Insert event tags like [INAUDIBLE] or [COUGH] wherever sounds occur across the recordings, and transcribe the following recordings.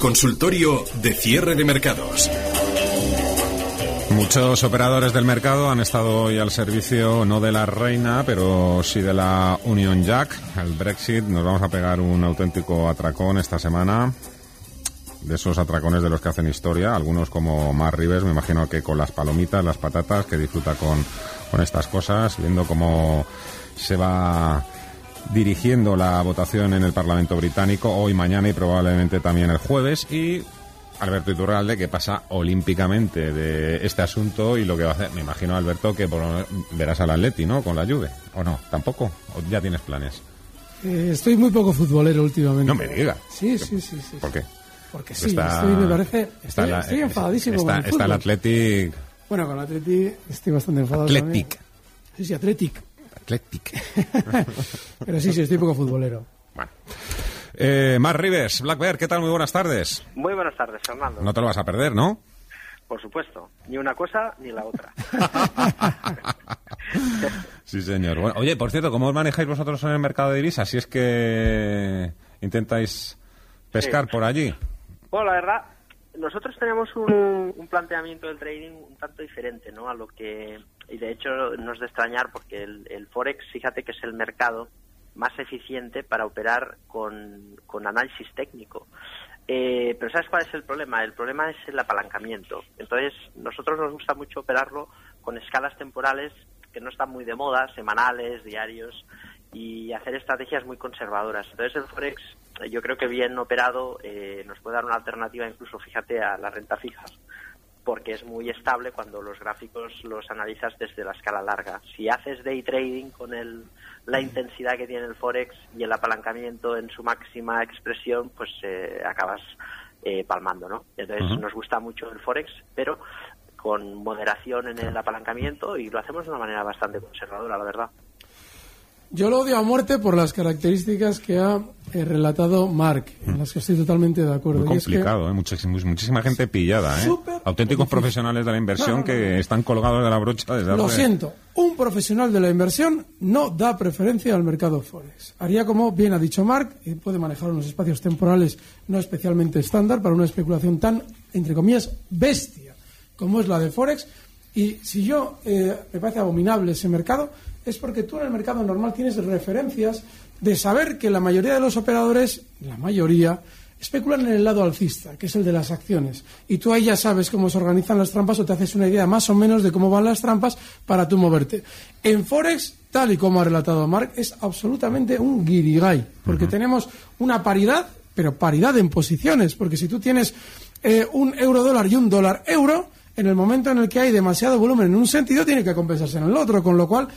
consultorio de cierre de mercados. Muchos operadores del mercado han estado hoy al servicio no de la reina, pero sí de la Union Jack, el Brexit. Nos vamos a pegar un auténtico atracón esta semana. De esos atracones de los que hacen historia, algunos como Mar Rives, me imagino que con las palomitas, las patatas, que disfruta con, con estas cosas, viendo cómo se va dirigiendo la votación en el Parlamento británico hoy, mañana y probablemente también el jueves. Y Alberto Iturralde, que pasa olímpicamente de este asunto y lo que va a hacer. Me imagino, Alberto, que por verás al Atleti, ¿no? Con la Juve. ¿O no? ¿Tampoco? ¿O ya tienes planes? Eh, estoy muy poco futbolero últimamente. No me diga. Sí, sí, sí. sí ¿Por qué? Porque sí, estoy, me parece. Estoy, la- estoy enfadadísimo Está, con el está el. Athletic. Bueno, con el Atleti estoy bastante enfadado. Athletic. también. Sí, sí, Athletic. Athletic. [LAUGHS] Pero sí, sí, estoy poco futbolero. Bueno. Eh, Mar Rives, Black Bear, ¿qué tal? Muy buenas tardes. Muy buenas tardes, Fernando. No te lo vas a perder, ¿no? Por supuesto, ni una cosa ni la otra. [LAUGHS] Sí, señor. Bueno, oye, por cierto, ¿cómo os manejáis vosotros en el mercado de divisas? Si es que intentáis pescar Sí. por allí. Bueno, la verdad, nosotros tenemos un, un planteamiento del trading un tanto diferente, ¿no? A lo que, y de hecho no es de extrañar porque el, el Forex, fíjate que es el mercado más eficiente para operar con, con análisis técnico. Eh, pero ¿sabes cuál es el problema? El problema es el apalancamiento. Entonces, nosotros nos gusta mucho operarlo con escalas temporales que no están muy de moda, semanales, diarios, y hacer estrategias muy conservadoras. Entonces, el Forex, yo creo que bien operado, eh, nos puede dar una alternativa incluso, fíjate, a la renta fija, porque es muy estable cuando los gráficos los analizas desde la escala larga. Si haces day trading con el, la intensidad que tiene el Forex y el apalancamiento en su máxima expresión, pues eh, acabas eh, palmando, ¿no? Entonces nos gusta mucho el Forex, pero con moderación en el apalancamiento y lo hacemos de una manera bastante conservadora, la verdad. Yo lo odio a muerte por las características que ha eh, relatado Mark, en las que estoy totalmente de acuerdo. Muy Y es que- complicado, ¿eh? Muchísima, muchísima gente pillada, ¿eh? Auténticos difícil. profesionales de la inversión No, no, que están colgados de la brocha desde Lo hace- siento, un profesional de la inversión no da preferencia al mercado Forex. Haría como bien ha dicho Mark, y puede manejar unos espacios temporales no especialmente estándar para una especulación tan, entre comillas, bestia como es la de Forex. Y si yo eh, me parece abominable ese mercado, es porque tú en el mercado normal tienes referencias de saber que la mayoría de los operadores, la mayoría, especulan en el lado alcista, que es el de las acciones. Y tú ahí ya sabes cómo se organizan las trampas o te haces una idea más o menos de cómo van las trampas para tú moverte. En Forex, tal y como ha relatado Mark, es absolutamente un guirigay, porque tenemos una paridad, pero paridad en posiciones, porque si tú tienes eh, un euro dólar y un dólar euro, en el momento en el que hay demasiado volumen en un sentido, tiene que compensarse en el otro, con lo cual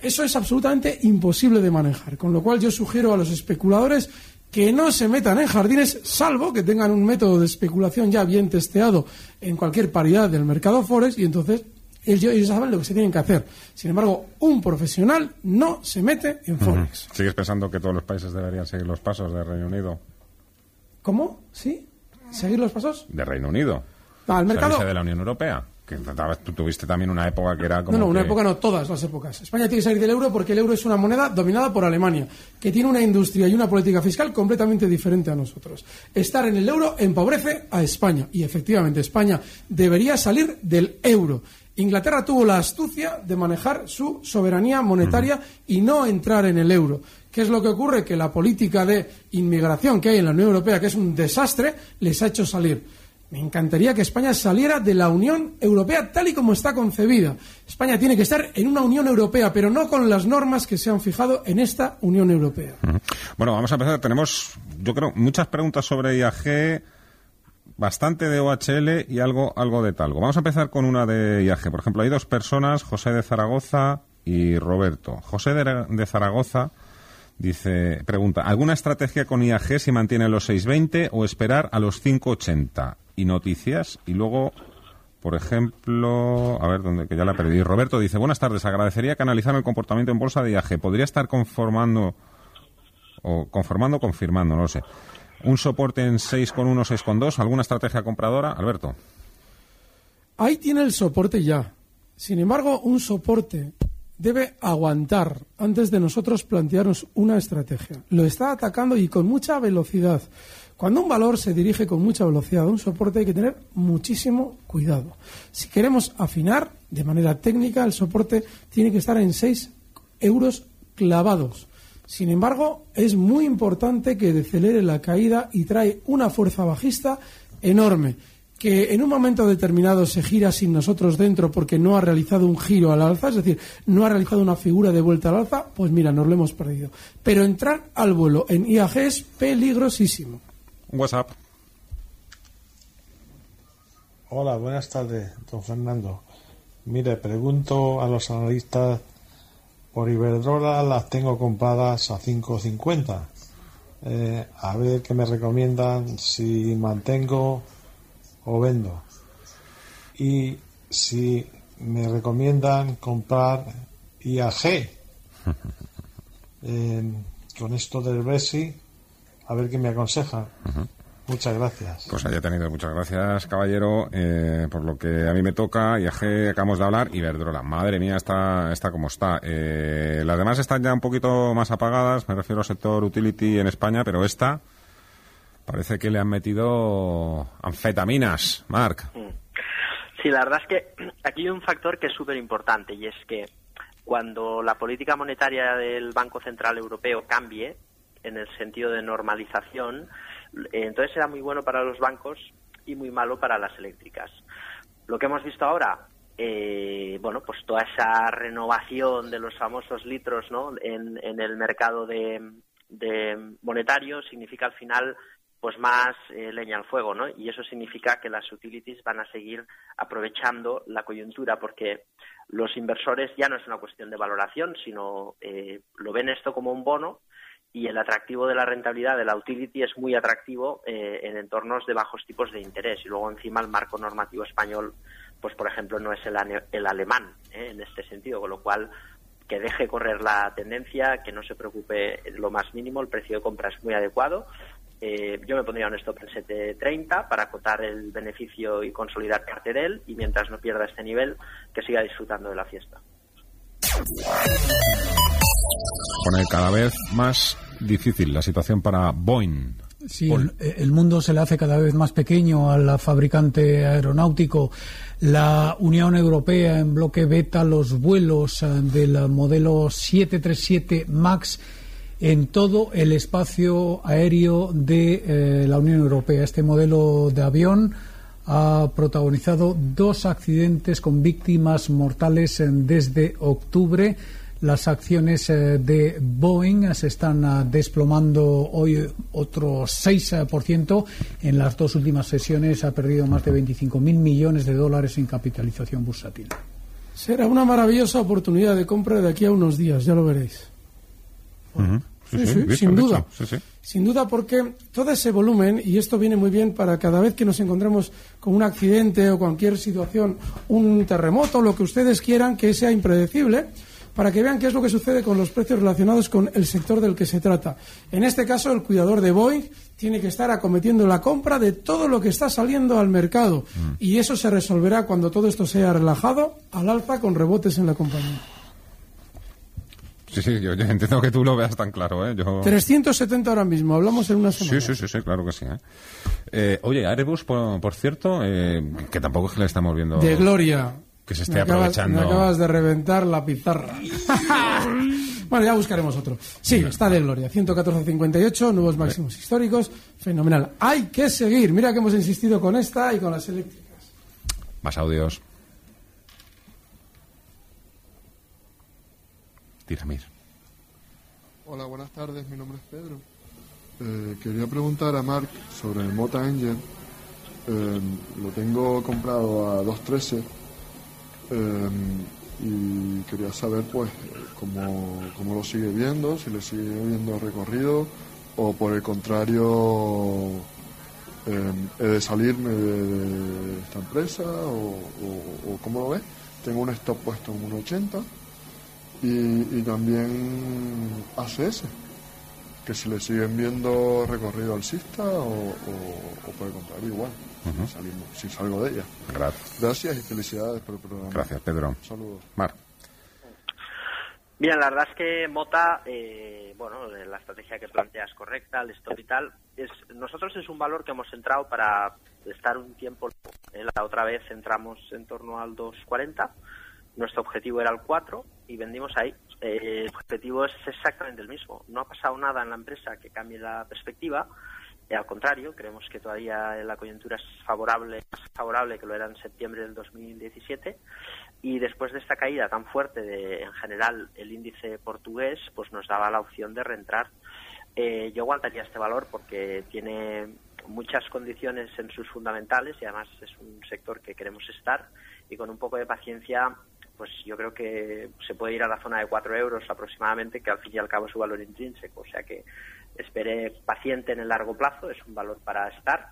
eso es absolutamente imposible de manejar. Con lo cual yo sugiero a los especuladores que no se metan en jardines, salvo que tengan un método de especulación ya bien testeado en cualquier paridad del mercado Forex y entonces ellos, saben lo que se tienen que hacer. Sin embargo, un profesional no se mete en Forex. ¿Sigues pensando que todos los países deberían seguir los pasos de Reino Unido? ¿Cómo? ¿Sí? ¿Seguir los pasos? De Reino Unido. No, el mercado... De la Unión Europea. Que tú tuviste también una época que era como. No, no, una que- época no, todas las épocas. España tiene que salir del euro porque el euro es una moneda dominada por Alemania, que tiene una industria y una política fiscal completamente diferente a nosotros. Estar en el euro empobrece a España y efectivamente España debería salir del euro. Inglaterra tuvo la astucia de manejar su soberanía monetaria y no entrar en el euro. ¿Qué es lo que ocurre? Que la política de inmigración que hay en la Unión Europea, que es un desastre, les ha hecho salir. Me encantaría que España saliera de la Unión Europea tal y como está concebida. España tiene que estar en una Unión Europea, pero no con las normas que se han fijado en esta Unión Europea. Bueno, vamos a empezar. Tenemos, yo creo, muchas preguntas sobre IAG, bastante de OHL y algo, algo de talgo. Vamos a empezar con una de IAG. Por ejemplo, hay dos personas, José de Zaragoza y Roberto. José de, de Zaragoza dice, pregunta, ¿alguna estrategia con IAG si mantiene los 620 o esperar a los 580? Y noticias, y luego por ejemplo, a ver, donde que ya la perdí. Roberto dice, buenas tardes, agradecería que analizaran el comportamiento en bolsa de IAG. ¿Podría estar conformando, o conformando confirmando, no lo sé, un soporte en 6,1, 6,2? ¿Alguna estrategia compradora? Alberto. Ahí tiene el soporte ya. Sin embargo, un soporte debe aguantar antes de nosotros plantearnos una estrategia. Lo está atacando y con mucha velocidad. Cuando un valor se dirige con mucha velocidad a un soporte hay que tener muchísimo cuidado. Si queremos afinar de manera técnica, el soporte tiene que estar en 6 euros clavados. Sin embargo, es muy importante que decelere la caída y trae una fuerza bajista enorme que en un momento determinado se gira sin nosotros dentro porque no ha realizado un giro al alza, es decir, no ha realizado una figura de vuelta al alza, pues mira, nos lo hemos perdido. Pero entrar al vuelo en IAG es peligrosísimo. WhatsApp. Hola, buenas tardes, don Fernando. Mire, pregunto a los analistas por Iberdrola, las tengo compradas a 5.50. Eh, a ver qué me recomiendan si mantengo o vendo. Y si me recomiendan comprar IAG [LAUGHS] eh, con esto del Brexit, a ver qué me aconsejan. Muchas gracias. Pues haya tenido muchas gracias, caballero, eh, por lo que a mí me toca. IAG acabamos de hablar. Iberdrola, madre mía, está, está como está. Eh, las demás están ya un poquito más apagadas, me refiero al sector utility en España, pero esta parece que le han metido anfetaminas, Marc. Sí, la verdad es que aquí hay un factor que es súper importante y es que cuando la política monetaria del Banco Central Europeo cambie, en el sentido de normalización, eh, entonces será muy bueno para los bancos y muy malo para las eléctricas. Lo que hemos visto ahora, eh, bueno, pues toda esa renovación de los famosos litros ¿no? en, el mercado de, monetario significa al final pues más eh, leña al fuego, ¿no? Y eso significa que las utilities van a seguir aprovechando la coyuntura porque los inversores ya no es una cuestión de valoración, sino lo ven esto como un bono y el atractivo de la rentabilidad de la utility es muy atractivo eh, en entornos de bajos tipos de interés y luego encima el marco normativo español pues por ejemplo no es el, el alemán eh, en este sentido con lo cual que deje correr la tendencia que no se preocupe lo más mínimo el precio de compra es muy adecuado eh, yo me pondría un stop en 7.30 para acotar el beneficio y consolidar parte de él y mientras no pierda este nivel que siga disfrutando de la fiesta pone cada vez más difícil la situación para Boeing. Sí, el, mundo se le hace cada vez más pequeño al fabricante aeronáutico. La Unión Europea en bloque beta los vuelos eh, del modelo 737 MAX en todo el espacio aéreo de eh, la Unión Europea. Este modelo de avión ha protagonizado dos accidentes con víctimas mortales desde octubre las acciones eh, de Boeing se están ah, desplomando hoy otro 6%. En las dos últimas sesiones ha perdido más de 25.000 millones de dólares en capitalización bursátil. Será una maravillosa oportunidad de compra de aquí a unos días, ya lo veréis. Sí, sí, sin duda. Sin duda porque todo ese volumen, y esto viene muy bien para cada vez que nos encontremos con un accidente o cualquier situación, un terremoto, lo que ustedes quieran, que sea impredecible, para que vean qué es lo que sucede con los precios relacionados con el sector del que se trata. En este caso, el cuidador de Boeing tiene que estar acometiendo la compra de todo lo que está saliendo al mercado. Mm. Y eso se resolverá cuando todo esto sea relajado al alza con rebotes en la compañía. Sí, sí, yo, entiendo que tú lo veas tan claro, ¿eh? 370 ahora mismo, hablamos en una semana. Sí, sí, sí, claro que sí. ¿eh? eh oye, Airbus, por, cierto, eh, que tampoco es que le estamos viendo... De gloria que se esté aprovechando. me acabas de reventar la pizarra. [LAUGHS] bueno, ya buscaremos otro. Sí, está de gloria. 114.58, nuevos máximos históricos. Fenomenal. Hay que seguir. Mira que hemos insistido con esta y con las eléctricas. Más audios. Hola, buenas tardes. Mi nombre es Pedro. Eh, quería preguntar a Mark sobre el Mota Engine. Eh, lo tengo comprado a 2.13 Em, y quería saber pues cómo, cómo lo sigue viendo, si le sigue viendo recorrido o por el contrario eh, he de salirme de, esta empresa o, o, cómo lo ves. Tengo un stop puesto en 1.80 y, y también ACS, que si le siguen viendo recorrido alcista o, o por el contrario igual. si salgo de ella. Gracias. Gracias y felicidades por el programa. Gracias, Pedro. Saludos. Mar. Bien, la verdad es que Mota, eh, bueno, la estrategia que planteas correcta, el stop y tal, es, nosotros es un valor que hemos entrado para estar un tiempo. La otra vez entramos en torno al 2.40, nuestro objetivo era el 4 y vendimos ahí. Eh, el objetivo es exactamente el mismo. No ha pasado nada en la empresa que cambie la perspectiva. Eh, al contrario, creemos que todavía la coyuntura es favorable, más favorable que lo era en septiembre del 2017 y después de esta caída tan fuerte de, en general, el índice portugués, pues nos daba la opción de reentrar. Eh, yo aguantaría este valor porque tiene muchas condiciones en sus fundamentales y además es un sector que queremos estar y con un poco de paciencia pues yo creo que se puede ir a la zona de 4 euros aproximadamente, que al fin y al cabo es su valor intrínseco. O sea que espere paciente en el largo plazo, es un valor para estar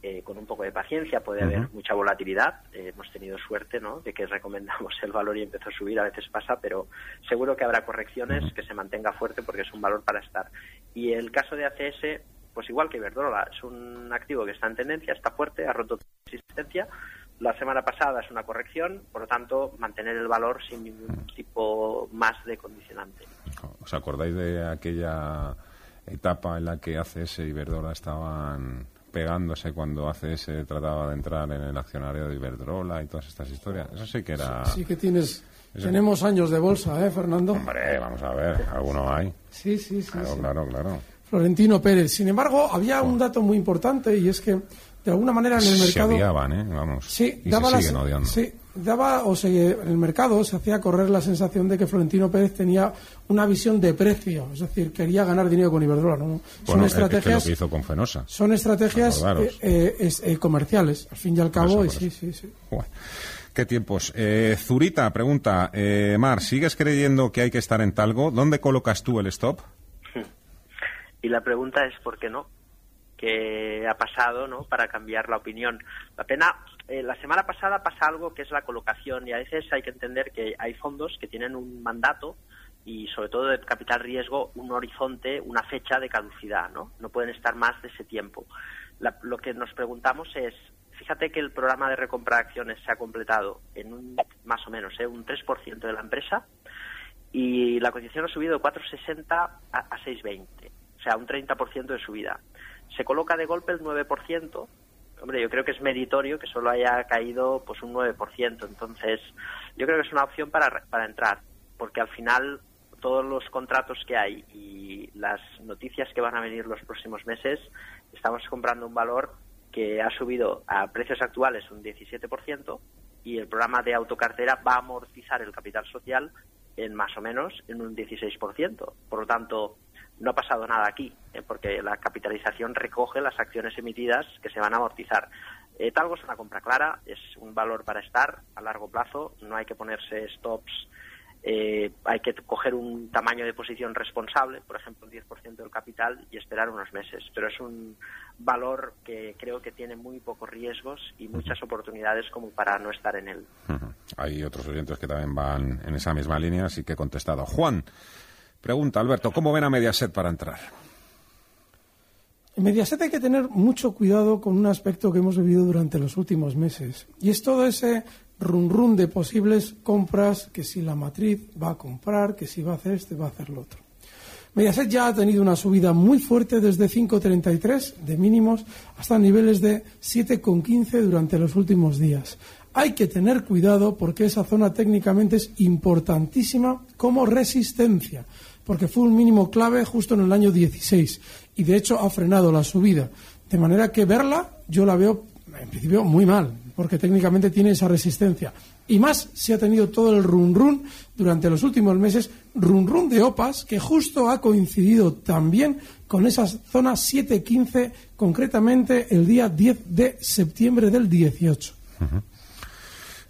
eh, con un poco de paciencia, puede haber mucha volatilidad. Eh, hemos tenido suerte ¿no? de que recomendamos [LAUGHS] el valor y empezó a subir, a veces pasa, pero seguro que habrá correcciones, que se mantenga fuerte porque es un valor para estar. Y el caso de ACS, pues igual que Iberdrola, es un activo que está en tendencia, está fuerte, ha roto resistencia. La semana pasada es una corrección, por lo tanto, mantener el valor sin ningún tipo más de condicionante. ¿Os acordáis de aquella etapa en la que ACS y Iberdrola estaban pegándose cuando ACS trataba de entrar en el accionario de Iberdrola y todas estas historias. Eso sí que era... Sí, que tienes... Tenemos años de bolsa, ¿eh, Fernando? Hombre, vamos a ver, alguno hay. Sí, sí, sí. Claro, claro, claro. Florentino Pérez. Sin embargo, había un dato muy importante y es que, de alguna manera, en el mercado... Se odiaban, ¿eh? Vamos. Sí, y daba se siguen odiando. Sí, daba, o sea, en el mercado se hacía correr la sensación de que Florentino Pérez tenía una visión de precio, es decir, quería ganar dinero con Iberdrola. ¿no? son estrategias. que hizo con Fenosa. Son estrategias eh, eh, eh, comerciales, al fin y al cabo. sí, sí, sí. Qué tiempos. Zurita pregunta, Mar, ¿sigues creyendo que hay que estar en Talgo? ¿Dónde colocas tú el stop? [LAUGHS] Y la pregunta es ¿por qué no? ¿Qué ha pasado no para cambiar la opinión? La pena eh, la semana pasada pasa algo que es la colocación y a veces hay que entender que hay fondos que tienen un mandato y sobre todo de capital riesgo un horizonte, una fecha de caducidad, ¿no? No pueden estar más de ese tiempo. lo que nos preguntamos es, fíjate que el programa de recompra de acciones se ha completado en un, más o menos, ¿eh? un 3% de la empresa y la cotización ha subido de 4,60 a, a 6,20, o sea, un 30% de subida. Se coloca de golpe el 9%, hombre, yo creo que es meritorio que solo haya caído pues un 9%. Entonces, yo creo que es una opción para, para entrar, porque al final todos los contratos que hay y las noticias que van a venir los próximos meses, estamos comprando un valor que ha subido a precios actuales un 17% y el programa de autocartera va a amortizar el capital social en más o menos en un 16%. Por lo tanto, no ha pasado nada aquí, eh, porque la capitalización recoge las acciones emitidas que se van a amortizar. Eh, Talgo es una compra clara, es un valor para estar a largo plazo, no hay que ponerse stops, eh, hay que coger un tamaño de posición responsable, por ejemplo, un 10% del capital y esperar unos meses. Pero es un valor que creo que tiene muy pocos riesgos y muchas oportunidades como para no estar en él. Hay otros oyentes que también van en esa misma línea, así que he contestado. Juan, Pregunta, Alberto, ¿cómo ven a Mediaset para entrar? En Mediaset hay que tener mucho cuidado con un aspecto que hemos vivido durante los últimos meses. Y es todo ese run run de posibles compras, que si la matriz va a comprar, que si va a hacer este, va a hacer lo otro. Mediaset ya ha tenido una subida muy fuerte desde 5,33 de mínimos hasta niveles de 7,15 durante los últimos días. Hay que tener cuidado porque esa zona técnicamente es importantísima como resistencia porque fue un mínimo clave justo en el año 16 y de hecho ha frenado la subida. De manera que verla yo la veo en principio muy mal, porque técnicamente tiene esa resistencia. Y más si ha tenido todo el run run durante los últimos meses, run run de OPAS, que justo ha coincidido también con esa zona 7.15, concretamente el día 10 de septiembre del 18.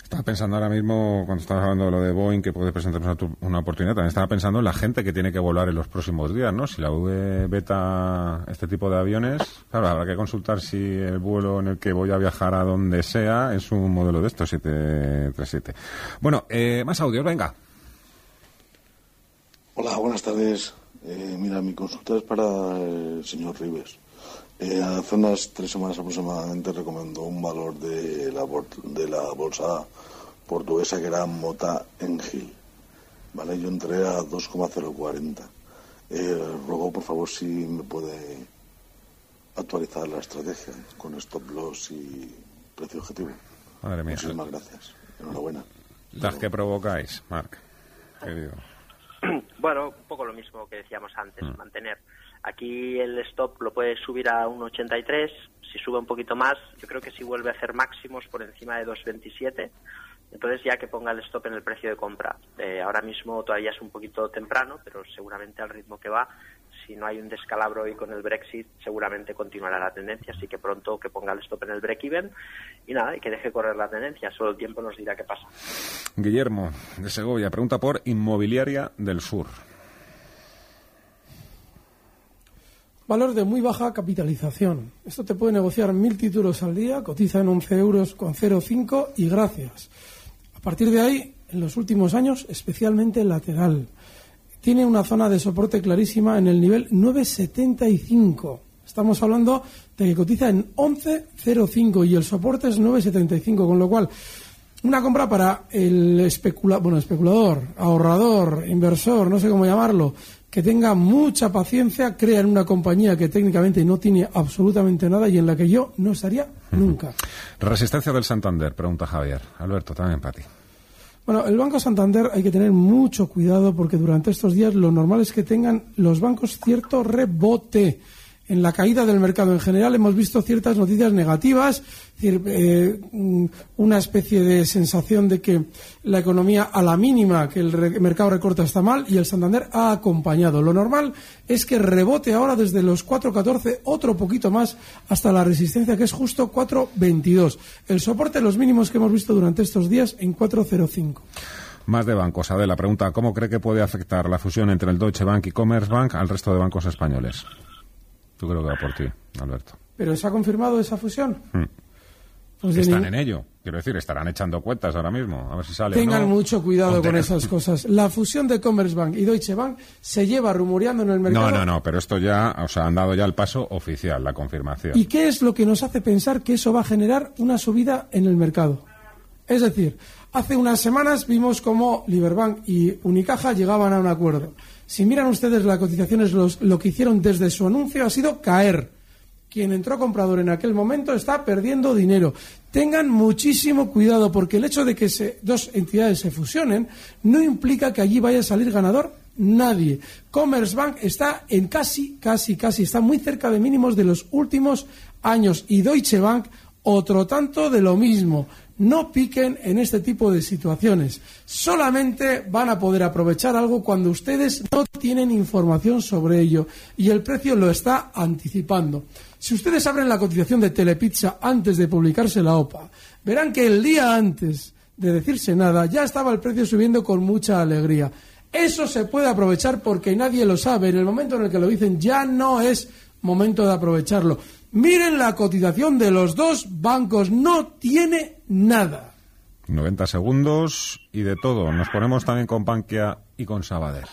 Estaba pensando ahora mismo, cuando estabas hablando de lo de Boeing, que puede presentarnos una oportunidad, también estaba pensando en la gente que tiene que volar en los próximos días, ¿no? Si la V beta este tipo de aviones, claro, habrá que consultar si el vuelo en el que voy a viajar a donde sea es un modelo de estos, 737. Bueno, eh, más audios, venga. Hola, buenas tardes. Eh, mira, mi consulta es para el señor Rives. Eh, hace unas tres semanas aproximadamente recomendó un valor de la, de la bolsa portuguesa que era Mota Engil. ¿vale? Yo entré a 2,040. Eh, ruego, por favor, si me puede actualizar la estrategia con stop loss y precio objetivo. Madre mía. Muchísimas gracias. Enhorabuena. Las que provocáis, Marc. [CLEARS THROAT] Bueno, un poco lo mismo que decíamos antes, mm. mantener Aquí el stop lo puede subir a 1,83. Si sube un poquito más, yo creo que si vuelve a hacer máximos por encima de 2,27, entonces ya que ponga el stop en el precio de compra. Eh, ahora mismo todavía es un poquito temprano, pero seguramente al ritmo que va, si no hay un descalabro hoy con el Brexit, seguramente continuará la tendencia. Así que pronto que ponga el stop en el break-even y nada, y que deje correr la tendencia. Solo el tiempo nos dirá qué pasa. Guillermo, de Segovia, pregunta por Inmobiliaria del Sur. Valor de muy baja capitalización. Esto te puede negociar mil títulos al día, cotiza en 11 euros con 0,5 y gracias. A partir de ahí, en los últimos años, especialmente lateral. Tiene una zona de soporte clarísima en el nivel 9,75. Estamos hablando de que cotiza en 11,05 y el soporte es 9,75, con lo cual una compra para el especula bueno, especulador, ahorrador, inversor, no sé cómo llamarlo, que tenga mucha paciencia, crea en una compañía que técnicamente no tiene absolutamente nada y en la que yo no estaría nunca. Resistencia del Santander, pregunta Javier. Alberto, también para ti. Bueno, el Banco Santander hay que tener mucho cuidado porque durante estos días lo normal es que tengan los bancos cierto rebote en la caída del mercado en general hemos visto ciertas noticias negativas, eh, una especie de sensación de que la economía a la mínima que el mercado recorta está mal y el Santander ha acompañado. Lo normal es que rebote ahora desde los 4.14 otro poquito más hasta la resistencia que es justo 4.22. El soporte los mínimos que hemos visto durante estos días en 4.05. Más de bancos. Adela pregunta, ¿cómo cree que puede afectar la fusión entre el Deutsche Bank y Commerzbank al resto de bancos españoles? Yo creo que va por ti, Alberto. ¿Pero se ha confirmado esa fusión? Hmm. Pues Están en ello. Quiero decir, estarán echando cuentas ahora mismo. A ver si sale. Tengan mucho cuidado con esas cosas. La fusión de Commerzbank y Deutsche Bank se lleva rumoreando en el mercado. No, no, no, pero esto ya, o sea, han dado ya el paso oficial, la confirmación. ¿Y qué es lo que nos hace pensar que eso va a generar una subida en el mercado? Es decir, hace unas semanas vimos cómo Liberbank y Unicaja llegaban a un acuerdo. Si miran ustedes las cotizaciones, lo que hicieron desde su anuncio ha sido caer. Quien entró comprador en aquel momento está perdiendo dinero. Tengan muchísimo cuidado porque el hecho de que dos entidades se fusionen no implica que allí vaya a salir ganador nadie. Commerzbank está en casi, casi, casi, está muy cerca de mínimos de los últimos años y Deutsche Bank otro tanto de lo mismo no piquen en este tipo de situaciones. Solamente van a poder aprovechar algo cuando ustedes no tienen información sobre ello y el precio lo está anticipando. Si ustedes abren la cotización de Telepizza antes de publicarse la OPA, verán que el día antes de decirse nada ya estaba el precio subiendo con mucha alegría. Eso se puede aprovechar porque nadie lo sabe. En el momento en el que lo dicen ya no es momento de aprovecharlo. Miren la cotización de los dos bancos, no tiene nada. 90 segundos y de todo. Nos ponemos también con Panquia y con Sabadell.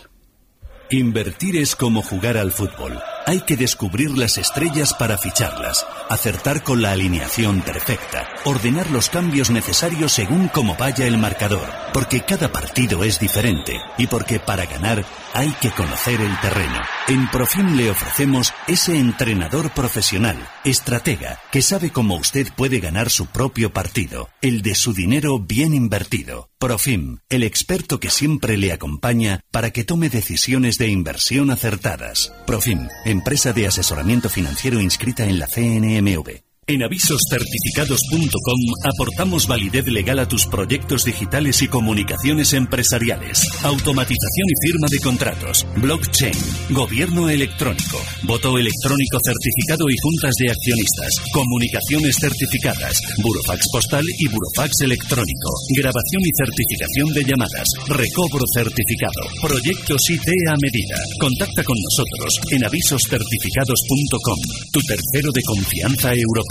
Invertir es como jugar al fútbol. Hay que descubrir las estrellas para ficharlas, acertar con la alineación perfecta, ordenar los cambios necesarios según cómo vaya el marcador, porque cada partido es diferente y porque para ganar hay que conocer el terreno. En Profim le ofrecemos ese entrenador profesional, estratega, que sabe cómo usted puede ganar su propio partido, el de su dinero bien invertido. Profim, el experto que siempre le acompaña para que tome decisiones de inversión acertadas. Profim, empresa de asesoramiento financiero inscrita en la CNMV. En avisoscertificados.com aportamos validez legal a tus proyectos digitales y comunicaciones empresariales, automatización y firma de contratos, blockchain, gobierno electrónico, voto electrónico certificado y juntas de accionistas, comunicaciones certificadas, burofax postal y burofax electrónico, grabación y certificación de llamadas, recobro certificado, proyectos IT a medida. Contacta con nosotros en avisoscertificados.com, tu tercero de confianza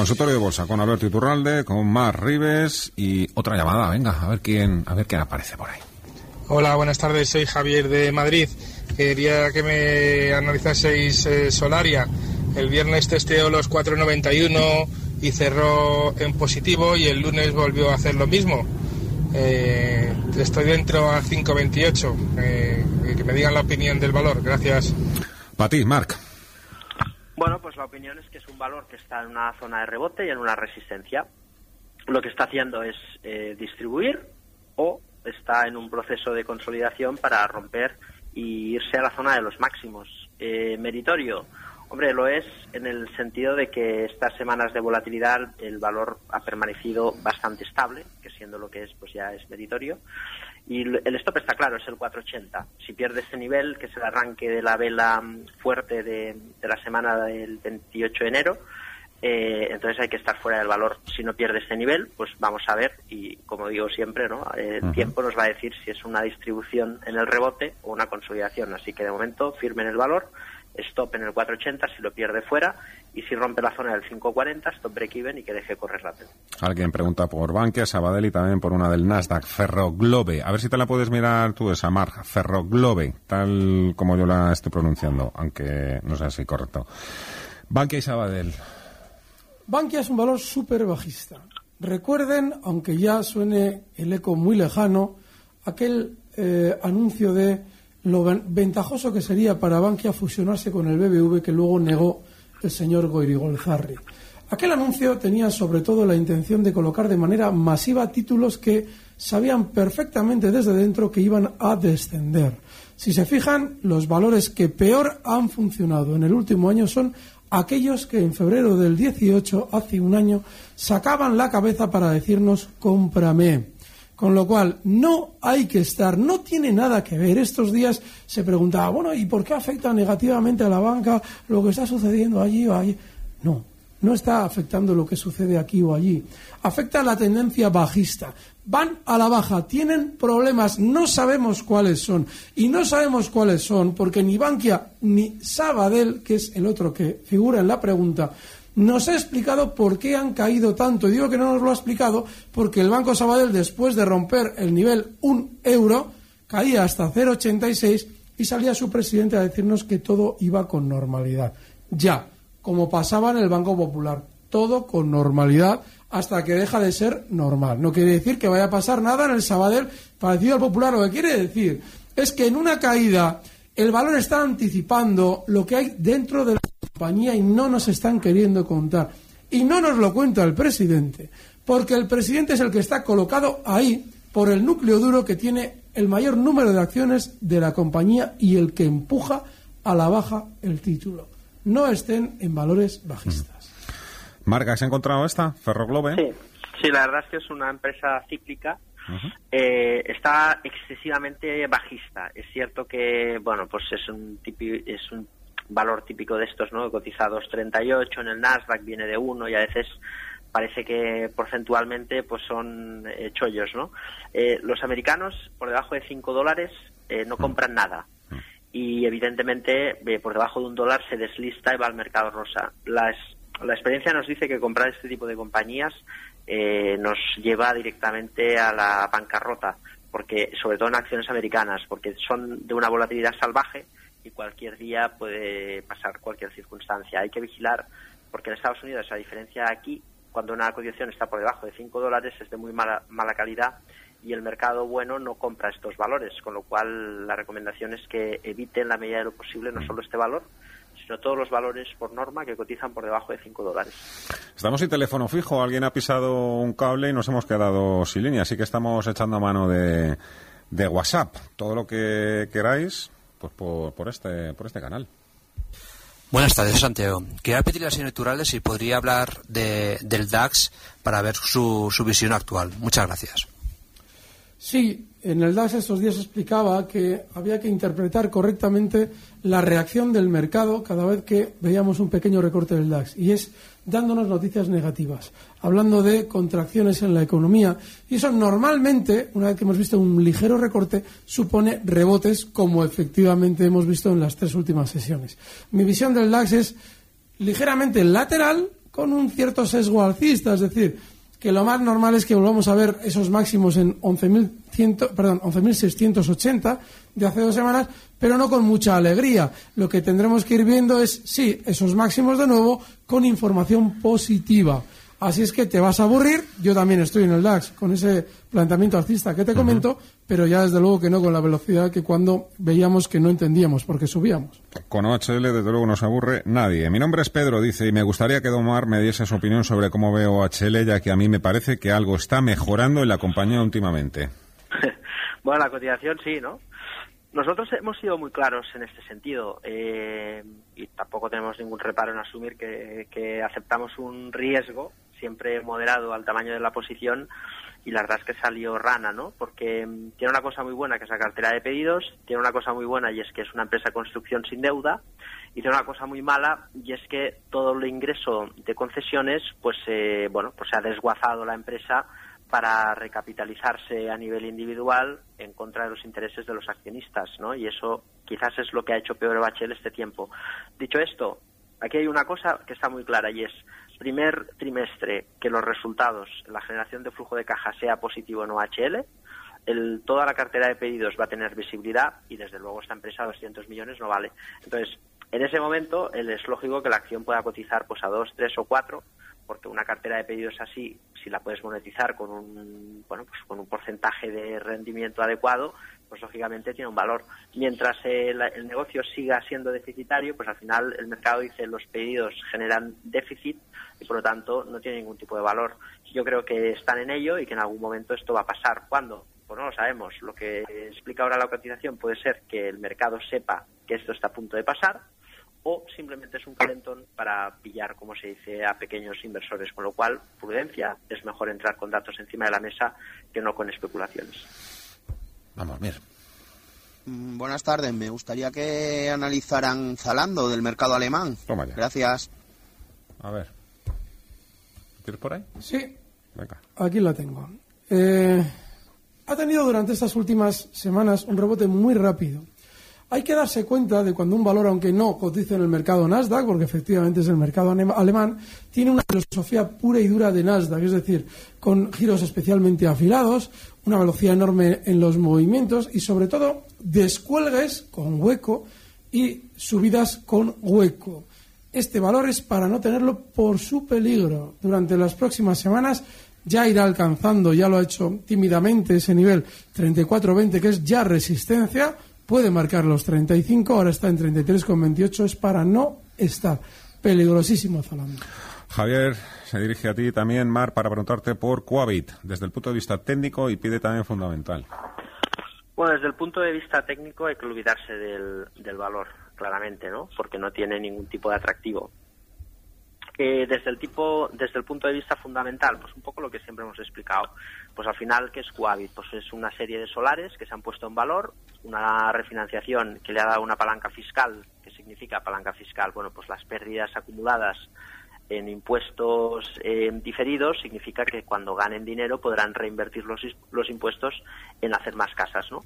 Consultorio de bolsa con Alberto Iturralde, con Mar Rives y otra llamada. Venga, a ver quién, a ver quién aparece por ahí. Hola, buenas tardes. Soy Javier de Madrid. Quería que me analizaseis eh, Solaria. El viernes testeó los 4.91 y cerró en positivo y el lunes volvió a hacer lo mismo. Eh, estoy dentro a 5.28. Eh, que me digan la opinión del valor. Gracias. Para ti, Marc. Bueno, pues la opinión es que es un valor que está en una zona de rebote y en una resistencia. Lo que está haciendo es eh, distribuir o está en un proceso de consolidación para romper y irse a la zona de los máximos. Eh, meritorio, hombre, lo es en el sentido de que estas semanas de volatilidad el valor ha permanecido bastante estable, que siendo lo que es, pues ya es meritorio. Y el stop está claro, es el 480. Si pierde ese nivel, que es el arranque de la vela mm, fuerte de, la semana del 28 de enero, eh, entonces hay que estar fuera del valor. Si no pierde ese nivel, pues vamos a ver, y como digo siempre, ¿no? el tiempo nos va a decir si es una distribución en el rebote o una consolidación. Así que de momento firme en el valor, stop en el 480 si lo pierde fuera y si rompe la zona del 540, stop break even y que deje correr rápido. Alguien pregunta por Bankia, Sabadell y también por una del Nasdaq, Ferroglobe. A ver si te la puedes mirar tú esa marca, Ferroglobe, tal como yo la estoy pronunciando, aunque no sea así correcto. Bankia y Sabadell. Bankia es un valor súper bajista. Recuerden, aunque ya suene el eco muy lejano, aquel eh, anuncio de lo ventajoso que sería para Bankia fusionarse con el BBV que luego negó el señor Goirigolzarri. Aquel anuncio tenía sobre todo la intención de colocar de manera masiva títulos que sabían perfectamente desde dentro que iban a descender. Si se fijan, los valores que peor han funcionado en el último año son aquellos que en febrero del 18, hace un año, sacaban la cabeza para decirnos cómprame. Con lo cual, no hay que estar, no tiene nada que ver. Estos días se preguntaba, bueno, ¿y por qué afecta negativamente a la banca lo que está sucediendo allí o allí? No, no está afectando lo que sucede aquí o allí. Afecta la tendencia bajista. Van a la baja, tienen problemas, no sabemos cuáles son. Y no sabemos cuáles son porque ni Bankia ni Sabadell, que es el otro que figura en la pregunta, nos ha explicado por qué han caído tanto. Digo que no nos lo ha explicado porque el Banco Sabadell, después de romper el nivel 1 euro, caía hasta 0,86 y salía su presidente a decirnos que todo iba con normalidad. Ya, como pasaba en el Banco Popular, todo con normalidad hasta que deja de ser normal. No quiere decir que vaya a pasar nada en el Sabadell parecido al Popular. Lo que quiere decir es que en una caída el valor está anticipando lo que hay dentro de compañía y no nos están queriendo contar. Y no nos lo cuenta el presidente, porque el presidente es el que está colocado ahí por el núcleo duro que tiene el mayor número de acciones de la compañía y el que empuja a la baja el título. No estén en valores bajistas. Marga, ¿has encontrado esta? Ferroglobe. Sí. sí, la verdad es que es una empresa cíclica eh, está excesivamente bajista. Es cierto que, bueno, pues es un, es un valor típico de estos, ¿no? Cotizados 38 en el Nasdaq, viene de 1 y a veces parece que porcentualmente pues son eh, chollos, ¿no? Eh, los americanos por debajo de 5 dólares eh, no compran nada y evidentemente por debajo de un dólar se deslista y va al mercado rosa. la experiencia nos dice que comprar este tipo de compañías eh, nos lleva directamente a la bancarrota, porque sobre todo en acciones americanas, porque son de una volatilidad salvaje y cualquier día puede pasar cualquier circunstancia. Hay que vigilar, porque en Estados Unidos, a diferencia de aquí, cuando una cotización está por debajo de 5 dólares es de muy mala, mala calidad y el mercado bueno no compra estos valores, con lo cual la recomendación es que eviten la medida de lo posible no solo este valor, sino todos los valores por norma que cotizan por debajo de 5 dólares. Estamos sin teléfono fijo, alguien ha pisado un cable y nos hemos quedado sin línea, así que estamos echando mano de, de WhatsApp. Todo lo que queráis, pues por, por, este, por este canal. Buenas tardes, Santiago. Quería pedirle al señor Turales si podría hablar de, del DAX para ver su, su visión actual. Muchas gracias. Sí, en el DAX estos días explicaba que había que interpretar correctamente la reacción del mercado cada vez que veíamos un pequeño recorte del DAX y es dándonos noticias negativas, hablando de contracciones en la economía y eso normalmente, una vez que hemos visto un ligero recorte, supone rebotes como efectivamente hemos visto en las tres últimas sesiones. Mi visión del DAX es ligeramente lateral con un cierto sesgo alcista, es decir, que lo más normal es que volvamos a ver esos máximos en 11.680 de hace dos semanas, pero no con mucha alegría. Lo que tendremos que ir viendo es, sí, esos máximos de nuevo con información positiva. Así es que te vas a aburrir. Yo también estoy en el DAX con ese planteamiento alcista que te comento, pero ya desde luego que no con la velocidad que cuando veíamos que no entendíamos porque subíamos. Con OHL desde luego no se aburre nadie. Mi nombre es Pedro, dice, y me gustaría que Domar me diese su opinión sobre cómo veo OHL, ya que a mí me parece que algo está mejorando en la compañía últimamente. [LAUGHS] bueno, la cotización sí, ¿no? Nosotros hemos sido muy claros en este sentido eh, y tampoco tenemos ningún reparo en asumir que, que aceptamos un riesgo siempre moderado al tamaño de la posición y la verdad es que salió rana, ¿no? Porque mm, tiene una cosa muy buena que es la cartera de pedidos, tiene una cosa muy buena y es que es una empresa de construcción sin deuda y tiene una cosa muy mala y es que todo el ingreso de concesiones, pues eh, bueno, pues se ha desguazado la empresa para recapitalizarse a nivel individual en contra de los intereses de los accionistas, ¿no? Y eso quizás es lo que ha hecho peor Bachel este tiempo. Dicho esto, aquí hay una cosa que está muy clara y es primer trimestre que los resultados, la generación de flujo de caja sea positivo en OHL, el, toda la cartera de pedidos va a tener visibilidad y desde luego esta empresa a 200 millones no vale. Entonces, en ese momento es lógico que la acción pueda cotizar pues a 2, 3 o 4 porque una cartera de pedidos así, si la puedes monetizar con un, bueno, pues con un porcentaje de rendimiento adecuado, pues lógicamente tiene un valor. Mientras el, el, negocio siga siendo deficitario, pues al final el mercado dice los pedidos generan déficit y por lo tanto no tiene ningún tipo de valor. Yo creo que están en ello y que en algún momento esto va a pasar. ¿Cuándo? Pues no lo sabemos. Lo que explica ahora la cotización puede ser que el mercado sepa que esto está a punto de pasar o simplemente es un calentón para pillar, como se dice, a pequeños inversores, con lo cual, prudencia, es mejor entrar con datos encima de la mesa que no con especulaciones. Vamos, mira. Mm, buenas tardes, me gustaría que analizaran Zalando del mercado alemán. Toma ya. Gracias. A ver. ¿Tienes por ahí? Sí. Venga. Aquí la tengo. Eh, ha tenido durante estas últimas semanas un rebote muy rápido. Hay que darse cuenta de cuando un valor, aunque no cotice en el mercado Nasdaq, porque efectivamente es el mercado alemán, tiene una filosofía pura y dura de Nasdaq, es decir, con giros especialmente afilados, una velocidad enorme en los movimientos y sobre todo descuelgues con hueco y subidas con hueco. Este valor es para no tenerlo por su peligro. Durante las próximas semanas ya irá alcanzando, ya lo ha hecho tímidamente ese nivel 34-20 que es ya resistencia puede marcar los 35, ahora está en 33,28, es para no estar. Peligrosísimo Zalando. Javier, se dirige a ti también, Mar, para preguntarte por Coavit, desde el punto de vista técnico y pide también fundamental. Bueno, desde el punto de vista técnico hay que olvidarse del, del valor, claramente, ¿no? Porque no tiene ningún tipo de atractivo. Eh, desde el tipo, desde el punto de vista fundamental, pues un poco lo que siempre hemos explicado. Pues al final, ¿qué es Coavit? Pues es una serie de solares que se han puesto en valor, una refinanciación que le ha dado una palanca fiscal. ¿Qué significa palanca fiscal? Bueno, pues las pérdidas acumuladas en impuestos eh, diferidos significa que cuando ganen dinero podrán reinvertir los, los impuestos en hacer más casas, ¿no?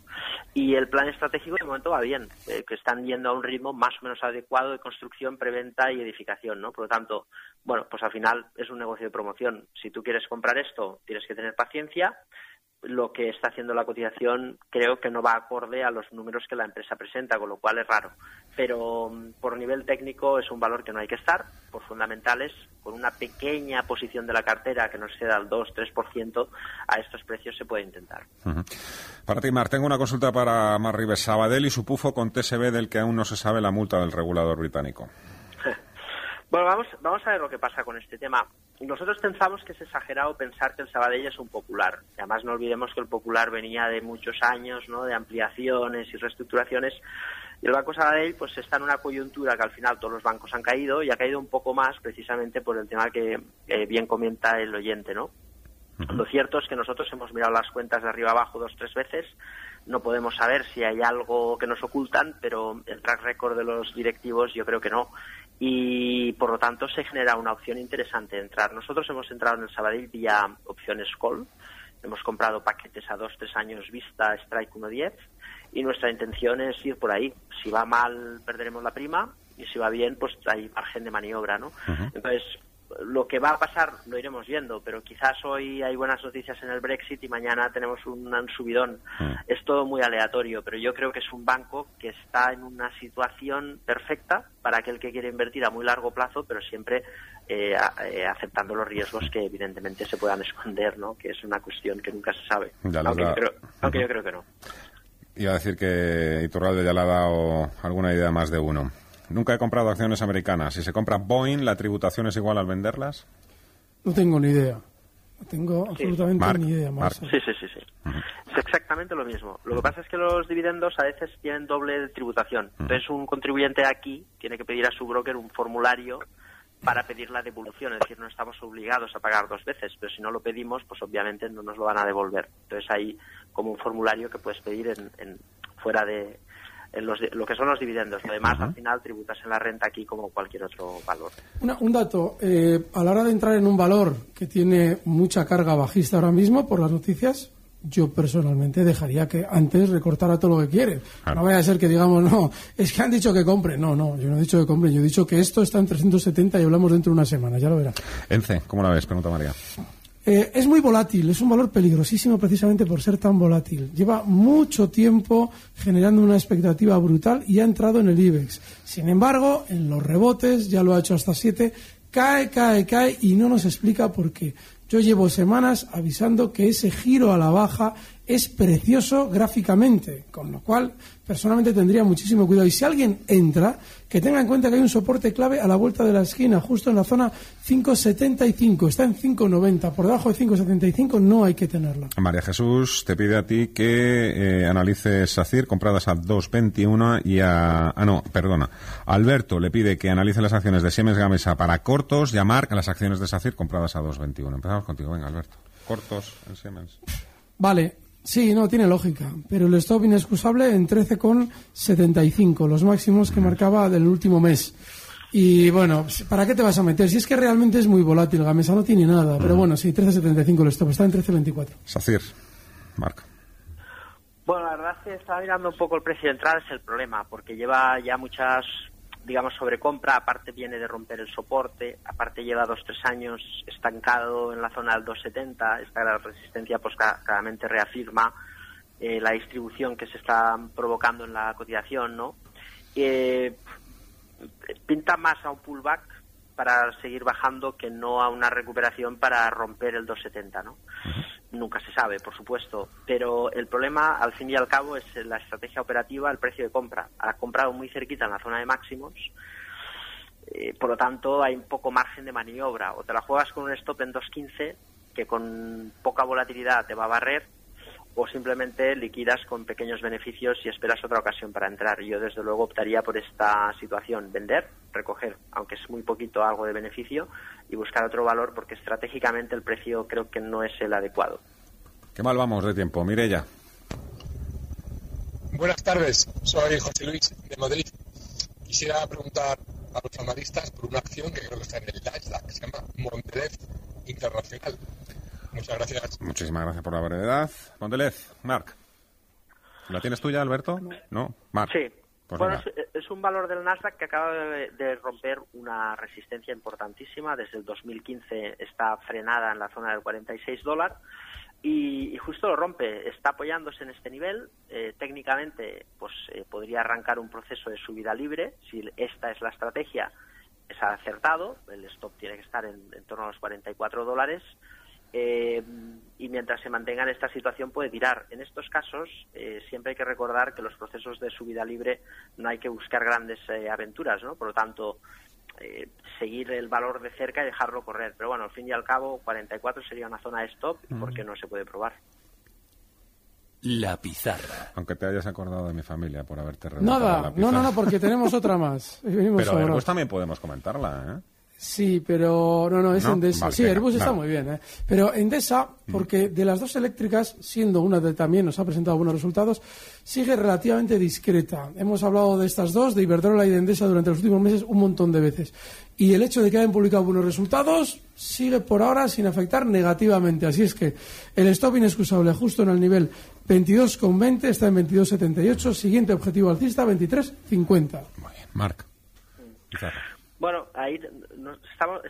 Y el plan estratégico de momento va bien, eh, que están yendo a un ritmo más o menos adecuado de construcción, preventa y edificación, ¿no? Por lo tanto, bueno, pues al final es un negocio de promoción. Si tú quieres comprar esto, tienes que tener paciencia, lo que está haciendo la cotización creo que no va acorde a los números que la empresa presenta, con lo cual es raro. Pero mm, por nivel técnico es un valor que no hay que estar, por fundamentales, con una pequeña posición de la cartera que no exceda al 2-3%, a estos precios se puede intentar. Para ti, Mar, tengo una consulta para Mar Rives. Sabadell y su pufo con TSB del que aún no se sabe la multa del regulador británico. [LAUGHS] Bueno, vamos, vamos a ver lo que pasa con este tema. Nosotros pensamos que es exagerado pensar que el Sabadell es un popular. además no olvidemos que el popular venía de muchos años, ¿no? De ampliaciones y reestructuraciones. Y el Banco Sabadell pues está en una coyuntura que al final todos los bancos han caído y ha caído un poco más precisamente por el tema que bien comenta el oyente, ¿no? Lo cierto es que nosotros hemos mirado las cuentas de arriba abajo dos tres veces. No podemos saber si hay algo que nos ocultan, pero el track record de los directivos yo creo que no y por lo tanto se genera una opción interesante de entrar. Nosotros hemos entrado en el Sabadell vía opciones call, hemos comprado paquetes a dos, tres años vista strike 1.10 y nuestra intención es ir por ahí. Si va mal perderemos la prima y si va bien pues hay margen de maniobra, ¿no? Entonces lo que va a pasar lo iremos viendo, pero quizás hoy hay buenas noticias en el Brexit y mañana tenemos un, subidón. Mm. Es todo muy aleatorio, pero yo creo que es un banco que está en una situación perfecta para aquel que quiere invertir a muy largo plazo, pero siempre eh, eh, aceptando los riesgos que evidentemente se puedan esconder, ¿no? Que es una cuestión que nunca se sabe. Aunque, yo creo, aunque yo creo que no. Iba a decir que Iturralde ya le ha dado alguna idea más de uno. Nunca he comprado acciones americanas. Si se compra Boeing, ¿la tributación es igual al venderlas? No tengo ni idea. No tengo absolutamente ni idea. Más. Sí, sí, sí. sí. Es exactamente lo mismo. Lo que pasa es que los dividendos a veces tienen doble tributación. Entonces, un contribuyente aquí tiene que pedir a su broker un formulario para pedir la devolución, es decir, no estamos obligados a pagar dos veces, pero si no lo pedimos, pues obviamente no nos lo van a devolver. Entonces hay como un formulario que puedes pedir en fuera de, en lo que son los dividendos. Lo demás, al final, tributas en la renta aquí como cualquier otro valor. un dato, eh, a la hora de entrar en un valor que tiene mucha carga bajista ahora mismo por las noticias, yo personalmente dejaría que antes recortara todo lo que quiere. No vaya a ser que digamos, no, es que han dicho que compre. No, no, yo no he dicho que compre, yo he dicho que esto está en 370 y hablamos dentro de una semana, ya lo verá. Ence, ¿cómo la ves? Pregunta María. Eh, es muy volátil, es un valor peligrosísimo precisamente por ser tan volátil. Lleva mucho tiempo generando una expectativa brutal y ha entrado en el IBEX. Sin embargo, en los rebotes, ya lo ha hecho hasta siete, cae, cae, cae y no nos explica por qué. Yo llevo semanas avisando que ese giro a la baja es precioso gráficamente, con lo cual personalmente tendría muchísimo cuidado. Y si alguien entra, que tenga en cuenta que hay un soporte clave a la vuelta de la esquina, justo en la zona 575, está en 590, por debajo de 575 no hay que tenerla. María Jesús te pide a ti que eh, analices SACIR compradas a 2.21 y a... Ah, no, perdona. Alberto le pide que analice las acciones de Siemens Gamesa para cortos y a Marc las acciones de SACIR compradas a 2.21. Empezamos contigo, venga Alberto. Cortos en Siemens. Vale, Sí, no, tiene lógica. Pero el stop inexcusable en 13,75, los máximos que marcaba del último mes. Y bueno, ¿para qué te vas a meter? Si es que realmente es muy volátil, Gamesa no tiene nada. Pero bueno, sí, 13,75 el stop, está en 13,24. Sacir, Marc. Bueno, la verdad es que estaba mirando un poco el precio de entrada, es el problema, porque lleva ya muchas digamos, sobrecompra, aparte viene de romper el soporte, aparte lleva dos, tres años estancado en la zona del 270, esta resistencia pues claramente reafirma eh, la distribución que se está provocando en la cotización, ¿no? Eh, pinta más a un pullback para seguir bajando que no a una recuperación para romper el 270, ¿no? nunca se sabe, por supuesto, pero el problema, al fin y al cabo, es la estrategia operativa, el precio de compra. Ha comprado muy cerquita en la zona de máximos, eh, por lo tanto hay un poco margen de maniobra. O te la juegas con un stop en 2.15, que con poca volatilidad te va a barrer, o simplemente liquidas con pequeños beneficios y esperas otra ocasión para entrar. Yo, desde luego, optaría por esta situación, vender, recoger, aunque es muy poquito algo de beneficio, y buscar otro valor porque estratégicamente el precio creo que no es el adecuado. Qué mal vamos de tiempo. Mirella. Buenas tardes, soy José Luis de Madrid. Quisiera preguntar a los analistas por una acción que creo que está en el Nasdaq, que se llama Mondelez Internacional. Muchas gracias. Muchísimas gracias por la brevedad. Mondelez, Marc. ¿La tienes tuya, Alberto? No, Marc. Sí. Pues bueno, es, un valor del Nasdaq que acaba de, romper una resistencia importantísima. Desde el 2015 está frenada en la zona del 46 dólares. y, justo lo rompe. Está apoyándose en este nivel. Eh, técnicamente, pues eh, podría arrancar un proceso de subida libre. Si esta es la estrategia, es acertado. El stop tiene que estar en, torno a los 44 dólares. Eh, y mientras se mantenga en esta situación puede tirar. En estos casos siempre hay que recordar que los procesos de subida libre no hay que buscar grandes aventuras, ¿no? Por lo tanto, eh, seguir el valor de cerca y dejarlo correr. Pero bueno, al fin y al cabo, 44 sería una zona de stop porque no se puede probar. La pizarra. Aunque te hayas acordado de mi familia por haberte Nada, no, no, no, porque tenemos otra más. [LAUGHS] Pero pues también podemos comentarla, ¿eh? Sí, pero no, no, es Endesa. sí, Airbus está muy bien, ¿eh? Pero Endesa, porque de las dos eléctricas, siendo una de también nos ha presentado buenos resultados, sigue relativamente discreta. Hemos hablado de estas dos, de Iberdrola y de Endesa, durante los últimos meses un montón de veces. Y el hecho de que hayan publicado buenos resultados sigue por ahora sin afectar negativamente. Así es que el stop inexcusable justo en el nivel 22,20 está en 22,78. Siguiente objetivo alcista 23,50. Muy bien, Marc. Bueno, ahí estamos.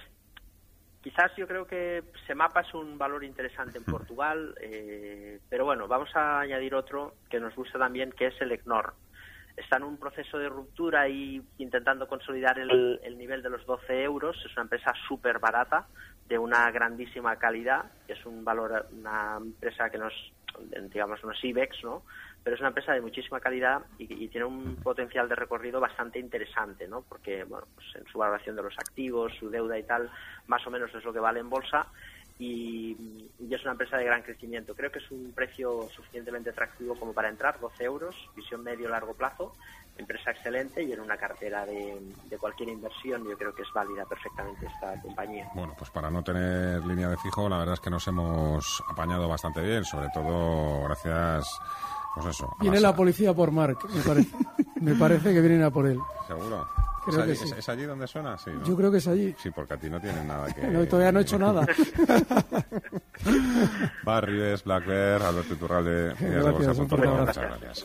Quizás yo creo que Semapa es un valor interesante en Portugal, eh, pero bueno, vamos a añadir otro que nos gusta también, que es el ECNOR. Está en un proceso de ruptura y intentando consolidar el, nivel de los 12 euros. Es una empresa súper barata, de una grandísima calidad. Es un valor, una empresa que nos, digamos, unos IBEX, ¿no? Pero es una empresa de muchísima calidad y, tiene un potencial de recorrido bastante interesante, ¿no? Porque, bueno, pues en su valoración de los activos, su deuda y tal, más o menos es lo que vale en bolsa y, es una empresa de gran crecimiento. Creo que es un precio suficientemente atractivo como para entrar, 12 euros, visión medio-largo plazo, empresa excelente y en una cartera de, de, cualquier inversión yo creo que es válida perfectamente esta compañía. Bueno, pues para no tener línea de fijo, la verdad es que nos hemos apañado bastante bien, sobre todo gracias pues eso. Viene la policía por Mark, me parece. me parece que vienen a por él. ¿Seguro? ¿Es, allí, donde suena? Sí, Yo creo que es allí. Sí, porque a ti no tienen nada que... no, todavía no he hecho nada. [LAUGHS] Barrides, Black Bear, Alberto Iturralde... Gracias, un Muchas gracias.